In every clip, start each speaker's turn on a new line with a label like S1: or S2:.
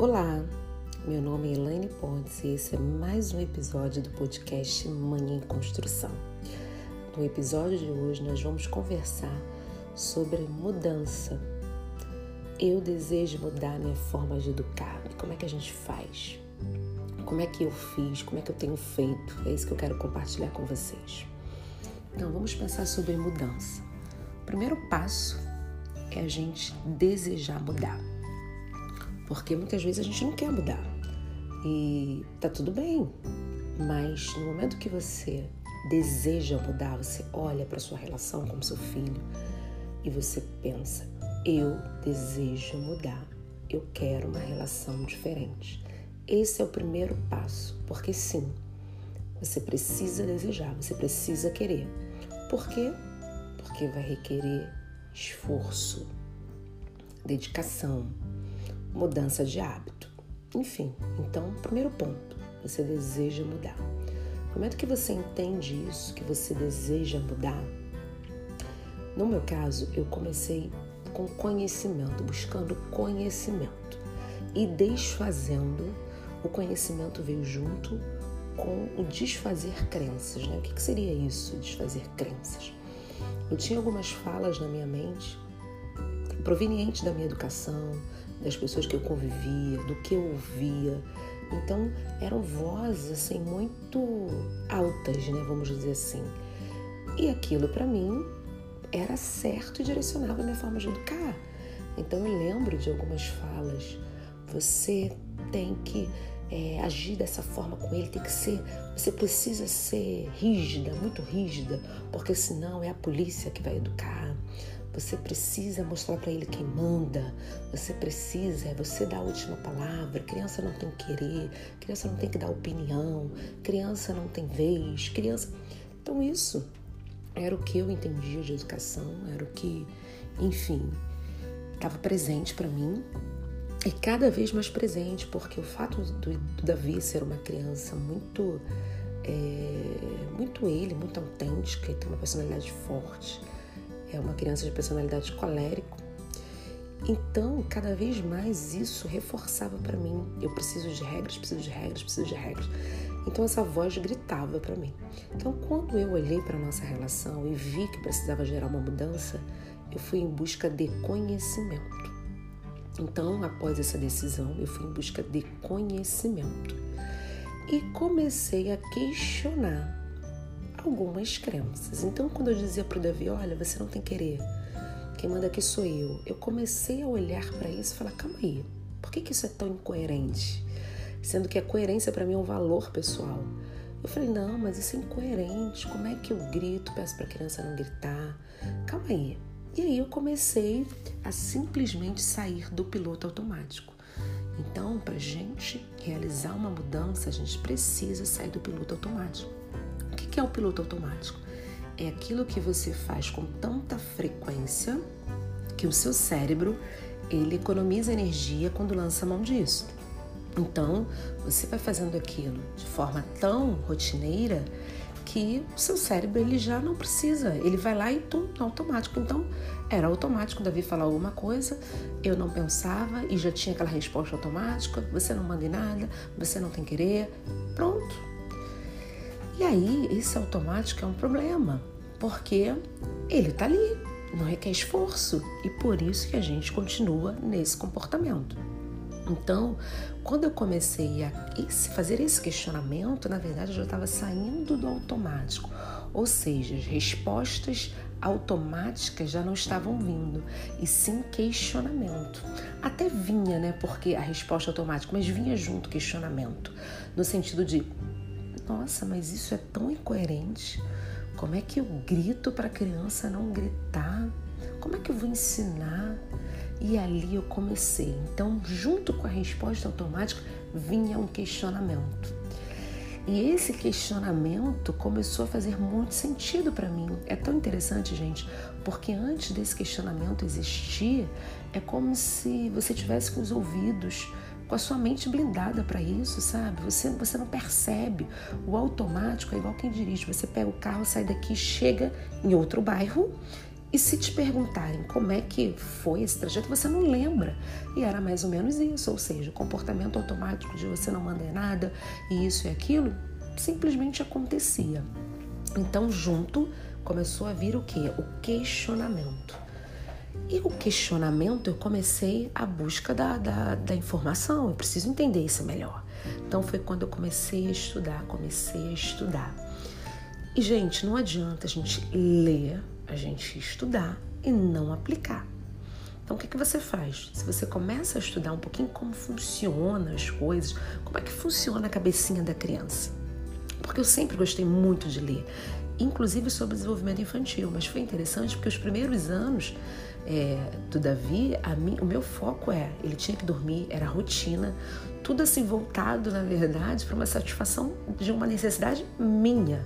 S1: Olá, meu nome é Elaine Pontes e esse é mais um episódio do podcast Manhã em Construção. No episódio de hoje nós vamos conversar sobre mudança. Eu desejo mudar minha forma de educar. Como é que a gente faz? Como é que eu fiz? Como é que eu tenho feito? É isso que eu quero compartilhar com vocês. Então, vamos pensar sobre mudança. O primeiro passo é a gente desejar mudar. Porque muitas vezes a gente não quer mudar. E tá tudo bem. Mas no momento que você deseja mudar, você olha para sua relação com seu filho e você pensa: eu desejo mudar. Eu quero uma relação diferente. Esse é o primeiro passo, porque sim, você precisa desejar, você precisa querer. Por quê? Porque vai requerer esforço, dedicação, mudança de hábito. Enfim, então, primeiro ponto, você deseja mudar. No momento que você entende isso, que você deseja mudar, no meu caso, eu comecei com conhecimento, buscando conhecimento e desfazendo. O conhecimento veio junto com o desfazer crenças, né? O que, que seria isso, desfazer crenças? Eu tinha algumas falas na minha mente, provenientes da minha educação, das pessoas que eu convivia, do que eu ouvia. Então, eram vozes assim muito altas, né, vamos dizer assim. E aquilo para mim era certo e direcionava a minha forma de educar. Então, eu lembro de algumas falas. Você tem que é, agir dessa forma com ele, tem que ser, você precisa ser rígida, muito rígida, porque senão é a polícia que vai educar. Você precisa mostrar para ele quem manda. Você precisa, é você dar a última palavra. Criança não tem que querer, criança não tem que dar opinião, criança não tem vez, criança. Então isso era o que eu entendia de educação, era o que, enfim, estava presente para mim e cada vez mais presente, porque o fato do, do Davi ser uma criança muito, é, muito ele, muito autêntica, e ter uma personalidade forte, é uma criança de personalidade colérico. Então, cada vez mais isso reforçava para mim. Eu preciso de regras, preciso de regras, preciso de regras. Então essa voz gritava para mim. Então, quando eu olhei para nossa relação e vi que precisava gerar uma mudança, eu fui em busca de conhecimento. Então, após essa decisão, eu fui em busca de conhecimento e comecei a questionar algumas crenças. Então, quando eu dizia para o Davi, olha, você não tem querer, quem manda aqui sou eu, eu comecei a olhar para isso e falar, calma aí, por que, que isso é tão incoerente? Sendo que a coerência para mim é um valor pessoal. Eu falei, não, mas isso é incoerente. Como é que eu grito, peço para a criança não gritar? Calma aí, e aí eu comecei a simplesmente sair do piloto automático. Então, para gente realizar uma mudança, a gente precisa sair do piloto automático. É o piloto automático? É aquilo que você faz com tanta frequência que o seu cérebro ele economiza energia quando lança a mão disso. Então, você vai fazendo aquilo de forma tão rotineira que o seu cérebro ele já não precisa, ele vai lá e tum, automático. Então, era automático Davi falar alguma coisa, eu não pensava e já tinha aquela resposta automática, você não manda em nada, você não tem querer, pronto. E aí, esse automático é um problema, porque ele tá ali, não requer esforço e por isso que a gente continua nesse comportamento. Então, quando eu comecei a fazer esse questionamento, na verdade eu já estava saindo do automático, ou seja, as respostas automáticas já não estavam vindo, e sim questionamento. Até vinha, né? Porque a resposta automática, mas vinha junto questionamento, no sentido de: nossa, mas isso é tão incoerente. Como é que eu grito para a criança não gritar? Como é que eu vou ensinar? E ali eu comecei. Então, junto com a resposta automática, vinha um questionamento. E esse questionamento começou a fazer muito sentido para mim. É tão interessante, gente, porque antes desse questionamento existir, é como se você tivesse com os ouvidos, com a sua mente blindada para isso, sabe? Você, você não percebe. O automático é igual quem dirige. Você pega o carro, sai daqui, chega em outro bairro E se te perguntarem como é que foi esse trajeto, você não lembra. E era mais ou menos isso, ou seja, o comportamento automático de você não mandar nada e isso e aquilo simplesmente acontecia. Então, junto começou a vir o que? O questionamento. E o questionamento, eu comecei a busca da, da, da, informação, eu preciso entender isso melhor. Então foi quando eu comecei a estudar, comecei a estudar. E, gente, não adianta a gente ler, a gente estudar e não aplicar. Então, o que, que você faz? Se você começa a estudar um pouquinho como funcionam as coisas, como é que funciona a cabecinha da criança? Porque eu sempre gostei muito de ler, inclusive sobre desenvolvimento infantil, mas foi interessante porque os primeiros anos é, do Davi, mim, o meu foco é, ele tinha que dormir, era rotina, tudo assim voltado, na verdade, para uma satisfação de uma necessidade minha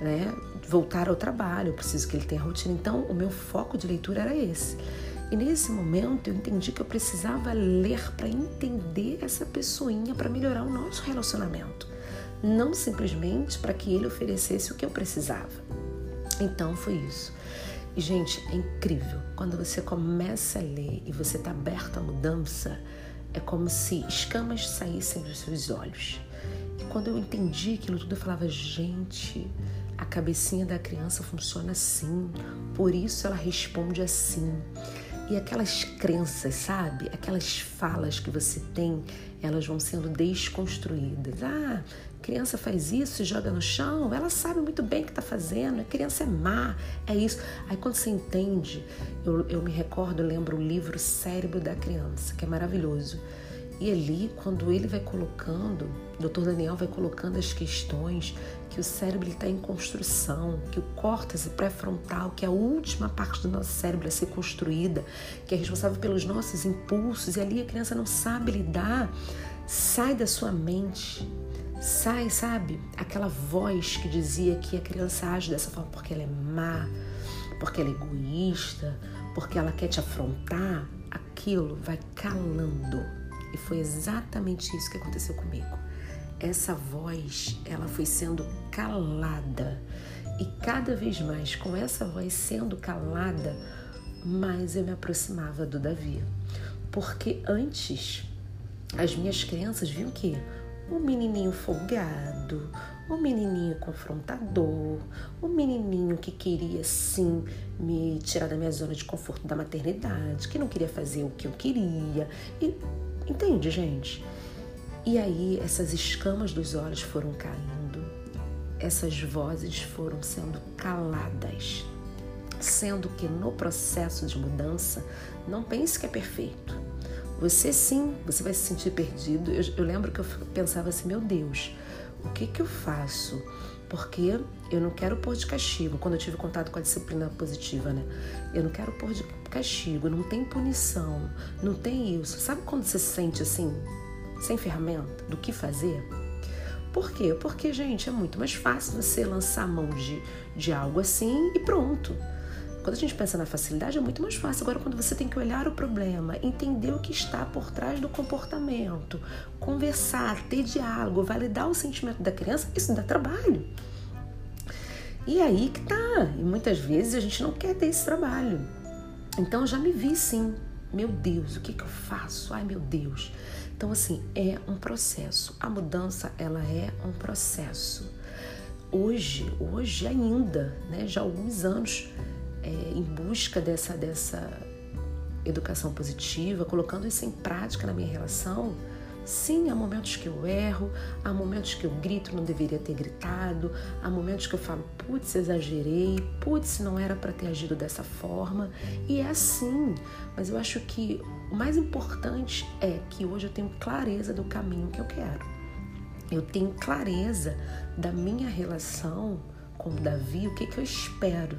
S1: né? Voltar ao trabalho, eu preciso que ele tenha rotina. Então, o meu foco de leitura era esse. E nesse momento eu entendi que eu precisava ler para entender essa pessoinha, para melhorar o nosso relacionamento. Não simplesmente para que ele oferecesse o que eu precisava. Então foi isso. E, gente, é incrível. Quando você começa a ler e você está aberto à mudança, é como se escamas saíssem dos seus olhos. E quando eu entendi aquilo tudo, eu falava, gente, a cabecinha da criança funciona assim, por isso ela responde assim. E aquelas crenças, sabe? Aquelas falas que você tem, elas vão sendo desconstruídas. Ah, criança faz isso joga no chão, ela sabe muito bem o que está fazendo, a criança é má, é isso. Aí quando você entende, eu, eu me recordo, lembro o livro Cérebro da Criança, que é maravilhoso. E ali, quando ele vai colocando, o Dr. Daniel vai colocando as questões, que o cérebro está em construção, que o córtex pré-frontal, que é a última parte do nosso cérebro a ser construída, que é responsável pelos nossos impulsos, e ali a criança não sabe lidar, sai da sua mente, sai, sabe? Aquela voz que dizia que a criança age dessa forma porque ela é má, porque ela é egoísta, porque ela quer te afrontar, aquilo vai calando e foi exatamente isso que aconteceu comigo. Essa voz, ela foi sendo calada. E cada vez mais, com essa voz sendo calada, mais eu me aproximava do Davi. Porque antes, as minhas crianças viam que o menininho folgado, o menininho confrontador, o menininho que queria sim me tirar da minha zona de conforto da maternidade, que não queria fazer o que eu queria. E Entende, gente? E aí essas escamas dos olhos foram caindo, essas vozes foram sendo caladas, sendo que no processo de mudança, não pense que é perfeito. Você sim, você vai se sentir perdido. Eu, eu lembro que eu pensava assim, meu Deus, o que que eu faço? Porque eu não quero pôr de castigo. Quando eu tive contato com a disciplina positiva, né? Eu não quero pôr de castigo, não tem punição, não tem isso. Sabe quando você se sente assim, sem ferramenta, do que fazer? Por quê? Porque, gente, é muito mais fácil você lançar mão de, de algo assim e pronto. Quando a gente pensa na facilidade, é muito mais fácil. Agora, quando você tem que olhar o problema, entender o que está por trás do comportamento, conversar, ter diálogo, validar o sentimento da criança, isso dá trabalho. E aí que tá. E muitas vezes a gente não quer ter esse trabalho. Então, já me vi sim. Meu Deus, o que, que eu faço? Ai, meu Deus. Então, assim, é um processo. A mudança, ela é um processo. Hoje, hoje ainda, né, já há alguns anos, é, em busca dessa, dessa educação positiva, colocando isso em prática na minha relação, sim, há momentos que eu erro, há momentos que eu grito, não deveria ter gritado, há momentos que eu falo, putz, exagerei, putz, não era para ter agido dessa forma, e é assim, mas eu acho que o mais importante é que hoje eu tenho clareza do caminho que eu quero. Eu tenho clareza da minha relação com Davi, o que, que eu espero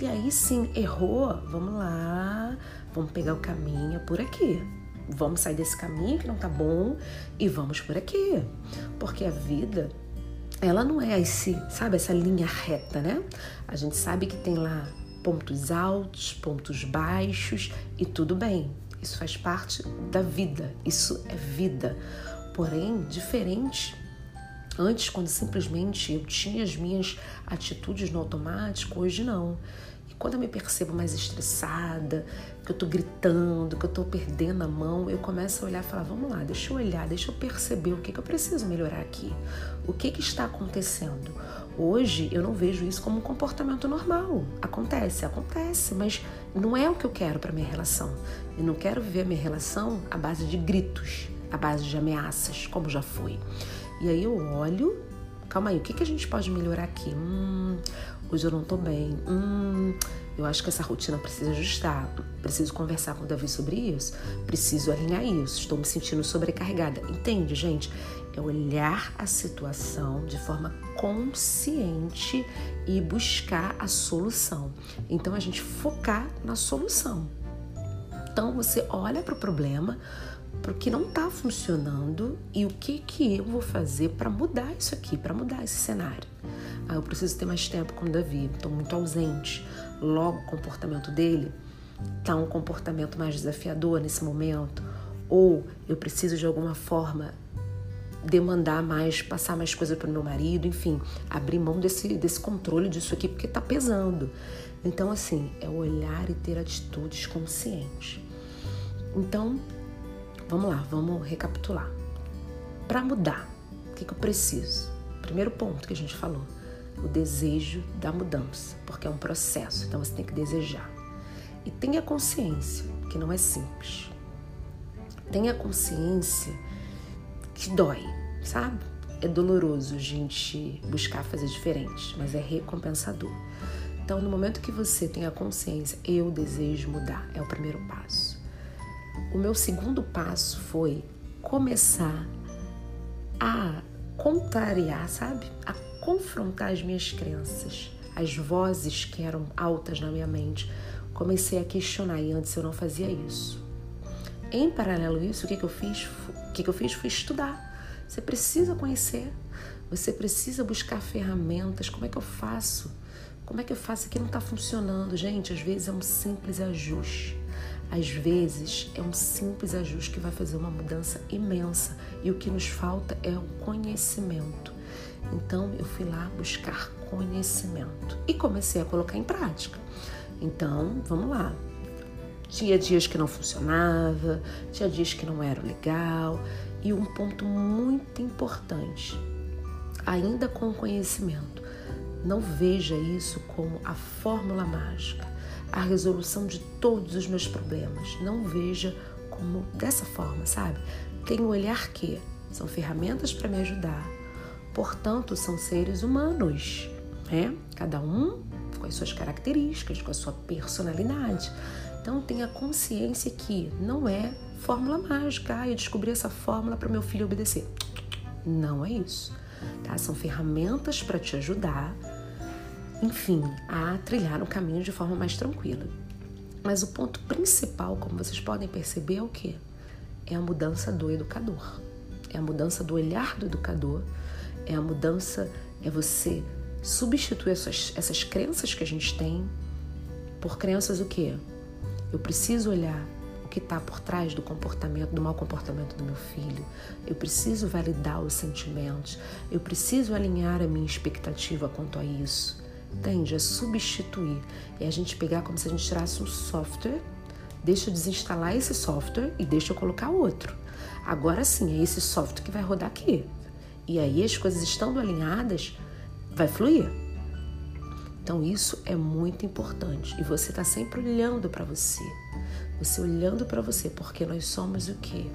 S1: e aí sim, errou, vamos lá, vamos pegar o caminho por aqui. Vamos sair desse caminho que não tá bom e vamos por aqui. Porque a vida, ela não é esse, sabe, essa linha reta, né? A gente sabe que tem lá pontos altos, pontos baixos e tudo bem. Isso faz parte da vida, isso é vida. Porém, diferente Antes, quando simplesmente eu tinha as minhas atitudes no automático, hoje não. quando eu me percebo mais estressada, que eu tô gritando, que eu tô perdendo a mão, eu começo a olhar e falar: vamos lá, deixa eu olhar, deixa eu perceber o que, que eu preciso melhorar aqui. O que, que está acontecendo? Hoje eu não vejo isso como um comportamento normal. Acontece, acontece, mas não é o que eu quero para minha relação. Eu não quero viver minha relação à base de gritos, à base de ameaças, como já foi. E aí eu olho, calma aí, o que, que a gente pode melhorar aqui? Hum, hoje eu não tô bem. Hum, eu acho que essa rotina precisa ajustar. Preciso conversar com o Davi sobre isso. Preciso alinhar isso. Estou me sentindo sobrecarregada. Entende, gente? É olhar a situação de forma consciente e buscar a solução. Então, a gente focar na solução. Então, você olha para o problema, para o que não está funcionando e o que, que eu vou fazer para mudar isso aqui, para mudar esse cenário. Ah, eu preciso ter mais tempo com o Davi, estou muito ausente. Logo, o comportamento dele está um comportamento mais desafiador nesse momento. Ou eu preciso de alguma forma demandar mais, passar mais coisa para o meu marido, enfim, abrir mão desse, desse controle disso aqui porque está pesando. Então, assim, é olhar e ter atitudes conscientes. Então, vamos lá, vamos recapitular. Para mudar, o que, que eu preciso? Primeiro ponto que a gente falou, o desejo da mudança, porque é um processo, então você tem que desejar. E tenha consciência que não é simples. Tenha consciência que dói, sabe? É doloroso a gente buscar fazer diferente, mas é recompensador. Então, no momento que você tem a consciência, eu desejo mudar, é o primeiro passo. O meu segundo passo foi começar a contrariar, sabe? A confrontar as minhas crenças, as vozes que eram altas na minha mente. Comecei a questionar e antes eu não fazia isso. Em paralelo a isso, o que, que eu fiz? O que, que eu fiz foi estudar. Você precisa conhecer, você precisa buscar ferramentas. Como é que eu faço? Como é que eu faço aqui não está funcionando? Gente, às vezes é um simples ajuste. Às vezes é um simples ajuste que vai fazer uma mudança imensa e o que nos falta é o conhecimento. Então eu fui lá buscar conhecimento e comecei a colocar em prática. Então, vamos lá. Tinha dias que não funcionava, tinha dias que não era legal, e um ponto muito importante, ainda com o conhecimento, não veja isso como a fórmula mágica, a resolução de todos os meus problemas. Não veja como dessa forma, sabe? Tem o olhar que são ferramentas para me ajudar, portanto, são seres humanos, né? Cada um com as suas características, com a sua personalidade. Então, tenha consciência que não é fórmula mágica. Ah, eu descobri essa fórmula para meu filho obedecer. Não é isso. Tá? São ferramentas para te ajudar, enfim, a trilhar o caminho de forma mais tranquila. Mas o ponto principal, como vocês podem perceber, é o que? É a mudança do educador. É a mudança do olhar do educador. É a mudança, é você substituir essas, essas crenças que a gente tem por crenças o quê? Eu preciso olhar que está por trás do comportamento, do mau comportamento do meu filho. Eu preciso validar os sentimentos. Eu preciso alinhar a minha expectativa quanto a isso. Entende? É substituir. É a gente pegar como se a gente tirasse um software, deixa eu desinstalar esse software e deixa eu colocar outro. Agora sim, é esse software que vai rodar aqui. E aí as coisas estando alinhadas, vai fluir. Então isso é muito importante e você está sempre olhando para você. Você olhando para você, porque nós somos o que?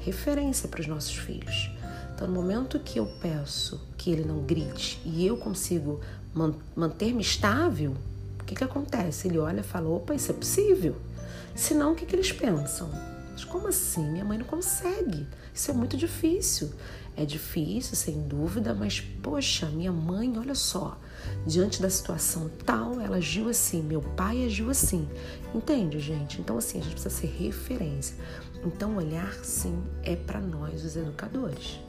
S1: Referência para os nossos filhos. Então, no momento que eu peço que ele não grite e eu consigo manter-me estável, o que, que acontece? Ele olha e fala: opa, isso é possível. Senão, o que, que eles pensam? Mas como assim? Minha mãe não consegue. Isso é muito difícil. É difícil, sem dúvida, mas poxa, minha mãe, olha só, diante da situação tal, ela agiu assim, meu pai agiu assim. Entende, gente? Então, assim, a gente precisa ser referência. Então, olhar, sim, é para nós, os educadores.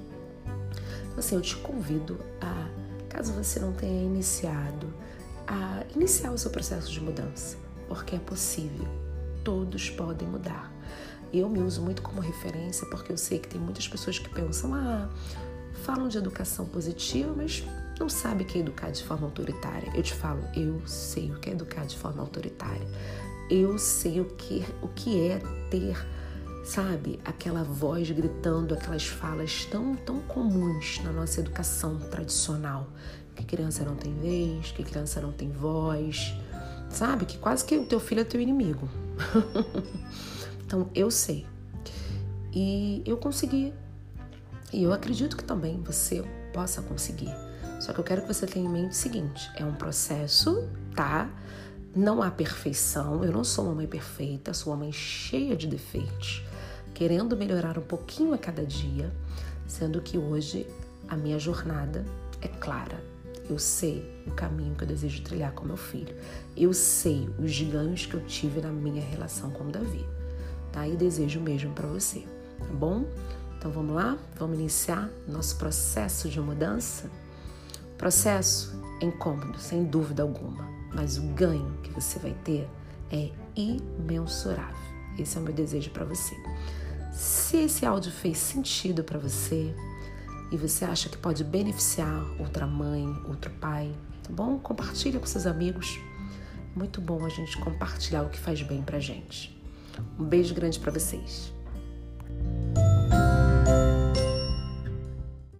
S1: Então, assim, eu te convido a, caso você não tenha iniciado, a iniciar o seu processo de mudança, porque é possível. Todos podem mudar. Eu me uso muito como referência porque eu sei que tem muitas pessoas que pensam, ah, falam de educação positiva, mas não sabe o que é educar de forma autoritária. Eu te falo, eu sei o que é educar de forma autoritária. Eu sei o que, o que é ter, sabe, aquela voz gritando, aquelas falas tão, tão comuns na nossa educação tradicional. Que criança não tem vez, que criança não tem voz, sabe? Que quase que o teu filho é teu inimigo. então, eu sei. E eu consegui. E eu acredito que também você possa conseguir. Só que eu quero que você tenha em mente o seguinte: é um processo, tá? Não há perfeição. Eu não sou uma mãe perfeita, sou uma mãe cheia de defeitos, querendo melhorar um pouquinho a cada dia, sendo que hoje a minha jornada é clara. Eu sei o caminho que eu desejo trilhar com meu filho. Eu sei os ganhos que eu tive na minha relação com o Davi. Tá? E desejo mesmo para você, tá bom? Então vamos lá? Vamos iniciar nosso processo de mudança? Processo é incômodo, sem dúvida alguma, mas o ganho que você vai ter é imensurável. Esse é o meu desejo para você. Se esse áudio fez sentido para você e você acha que pode beneficiar outra mãe, outro pai, tá bom? Compartilha com seus amigos. Muito bom a gente compartilhar o que faz bem pra gente. Um beijo grande para vocês.